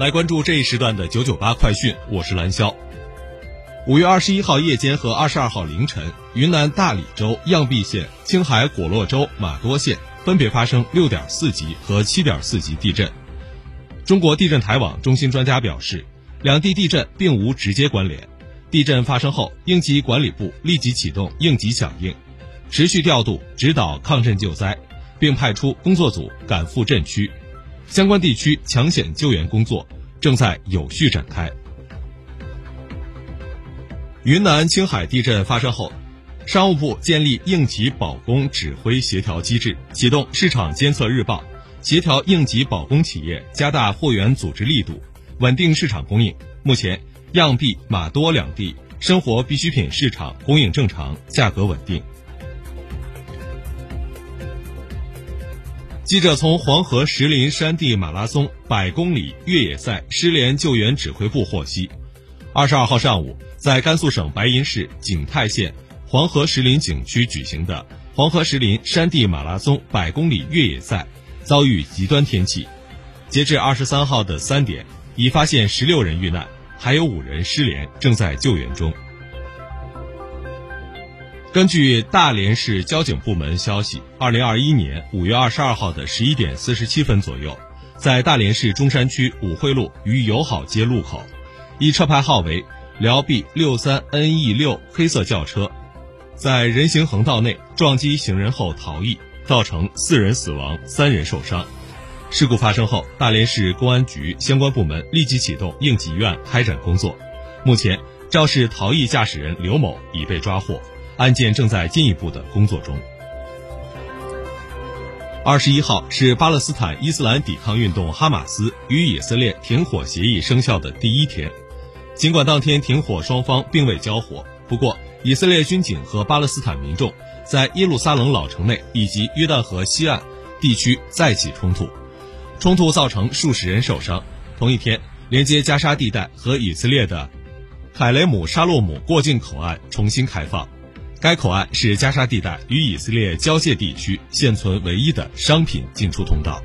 来关注这一时段的九九八快讯，我是蓝霄。五月二十一号夜间和二十二号凌晨，云南大理州漾濞县、青海果洛州玛多县分别发生六点四级和七点四级地震。中国地震台网中心专家表示，两地地震并无直接关联。地震发生后，应急管理部立即启动应急响应，持续调度指导抗震救灾，并派出工作组赶赴震区。相关地区抢险救援工作正在有序展开。云南、青海地震发生后，商务部建立应急保供指挥协调机制，启动市场监测日报，协调应急保供企业加大货源组织力度，稳定市场供应。目前，漾濞、玛多两地生活必需品市场供应正常，价格稳定。记者从黄河石林山地马拉松百公里越野赛失联救援指挥部获悉，二十二号上午，在甘肃省白银市景泰县黄河石林景区举行的黄河石林山地马拉松百公里越野赛遭遇极端天气，截至二十三号的三点，已发现十六人遇难，还有五人失联，正在救援中。根据大连市交警部门消息，二零二一年五月二十二号的十一点四十七分左右，在大连市中山区五惠路与友好街路口，以车牌号为辽 B 六三 NE 六黑色轿车，在人行横道内撞击行人后逃逸，造成四人死亡、三人受伤。事故发生后，大连市公安局相关部门立即启动应急预案开展工作。目前，肇事逃逸驾驶人刘某已被抓获。案件正在进一步的工作中。二十一号是巴勒斯坦伊斯兰抵抗运动哈马斯与以色列停火协议生效的第一天。尽管当天停火双方并未交火，不过以色列军警和巴勒斯坦民众在耶路撒冷老城内以及约旦河西岸地区再起冲突，冲突造成数十人受伤。同一天，连接加沙地带和以色列的凯雷姆沙洛姆过境口岸重新开放。该口岸是加沙地带与以色列交界地区现存唯一的商品进出通道。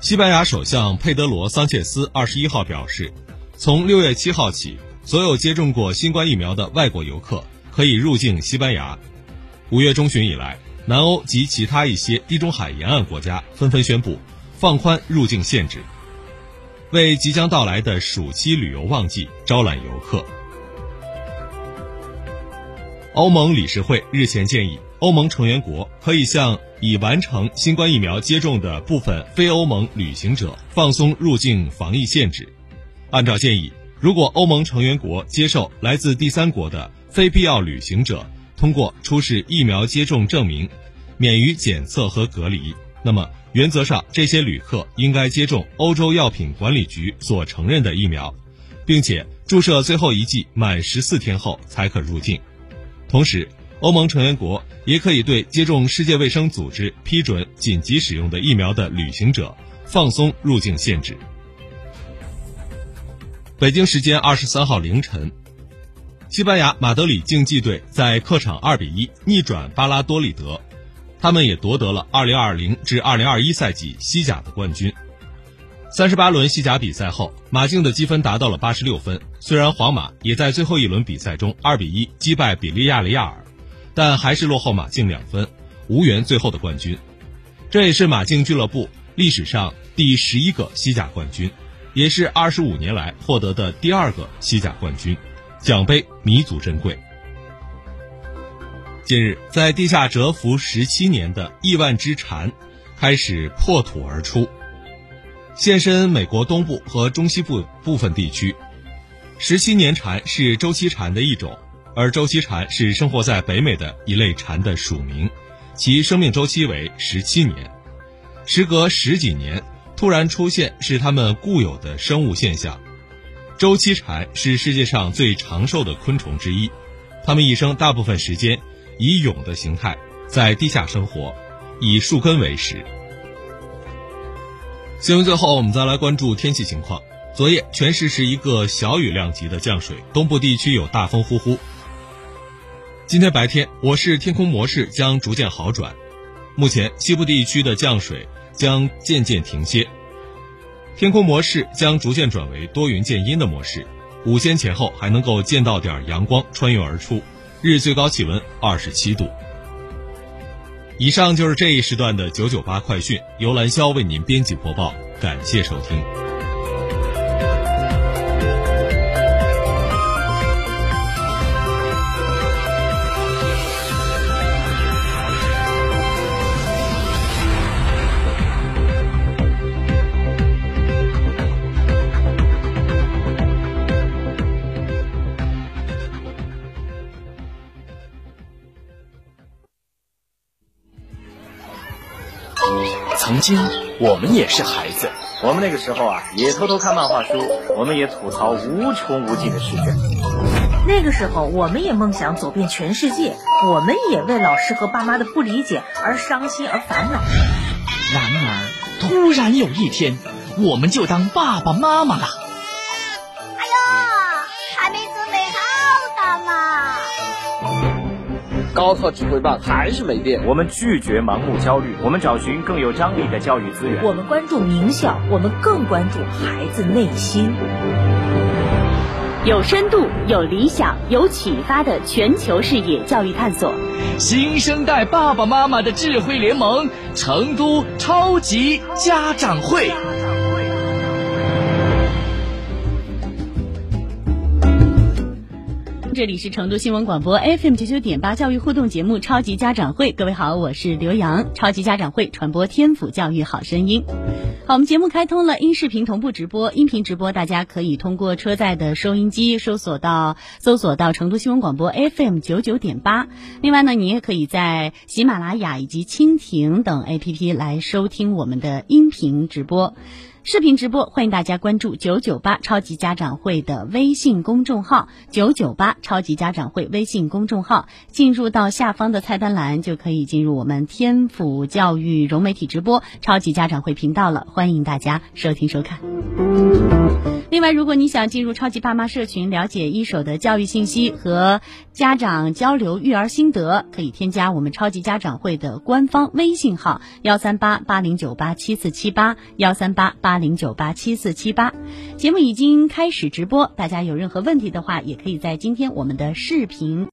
西班牙首相佩德罗·桑切斯二十一号表示，从六月七号起，所有接种过新冠疫苗的外国游客可以入境西班牙。五月中旬以来，南欧及其他一些地中海沿岸国家纷纷宣布放宽入境限制，为即将到来的暑期旅游旺季招揽游客。欧盟理事会日前建议，欧盟成员国可以向已完成新冠疫苗接种的部分非欧盟旅行者放松入境防疫限制。按照建议，如果欧盟成员国接受来自第三国的非必要旅行者通过出示疫苗接种证明，免于检测和隔离，那么原则上这些旅客应该接种欧洲药品管理局所承认的疫苗，并且注射最后一剂满十四天后才可入境。同时，欧盟成员国也可以对接种世界卫生组织批准紧急使用的疫苗的旅行者放松入境限制。北京时间二十三号凌晨，西班牙马德里竞技队在客场二比一逆转巴拉多利德，他们也夺得了2020至2021赛季西甲的冠军。三十八轮西甲比赛后，马竞的积分达到了八十六分。虽然皇马也在最后一轮比赛中二比一击败比利亚雷亚尔，但还是落后马竞两分，无缘最后的冠军。这也是马竞俱乐部历史上第十一个西甲冠军，也是二十五年来获得的第二个西甲冠军，奖杯弥足珍贵。近日，在地下蛰伏十七年的亿万只蝉开始破土而出。现身美国东部和中西部部分地区，十七年蝉是周期蝉的一种，而周期蝉是生活在北美的一类蝉的属名，其生命周期为十七年。时隔十几年，突然出现是它们固有的生物现象。周期蝉是世界上最长寿的昆虫之一，它们一生大部分时间以蛹的形态在地下生活，以树根为食。新闻最后，我们再来关注天气情况。昨夜全市是一个小雨量级的降水，东部地区有大风呼呼。今天白天，我市天空模式将逐渐好转，目前西部地区的降水将渐渐停歇，天空模式将逐渐转为多云见阴的模式。午间前后还能够见到点阳光穿越而出，日最高气温二十七度。以上就是这一时段的九九八快讯，由兰霄为您编辑播报，感谢收听。曾经我们也是孩子，我们那个时候啊，也偷偷看漫画书，我们也吐槽无穷无尽的试卷。那个时候，我们也梦想走遍全世界，我们也为老师和爸妈的不理解而伤心而烦恼。然而，突然有一天，我们就当爸爸妈妈了。高考指挥棒还是没变，我们拒绝盲目焦虑，我们找寻更有张力的教育资源。我们关注名校，我们更关注孩子内心。有深度、有理想、有启发的全球视野教育探索，新生代爸爸妈妈的智慧联盟——成都超级家长会。这里是成都新闻广播 FM 九九点八教育互动节目《超级家长会》，各位好，我是刘洋。超级家长会传播天府教育好声音。好，我们节目开通了音视频同步直播，音频直播大家可以通过车载的收音机搜索到搜索到成都新闻广播 FM 九九点八。另外呢，你也可以在喜马拉雅以及蜻蜓等 APP 来收听我们的音频直播。视频直播，欢迎大家关注九九八超级家长会的微信公众号，九九八超级家长会微信公众号，进入到下方的菜单栏就可以进入我们天府教育融媒体直播超级家长会频道了，欢迎大家收听收看。另外，如果你想进入超级爸妈社群，了解一手的教育信息和家长交流育儿心得，可以添加我们超级家长会的官方微信号：幺三八八零九八七四七八幺三八八八零九八七四七八。节目已经开始直播，大家有任何问题的话，也可以在今天我们的视频。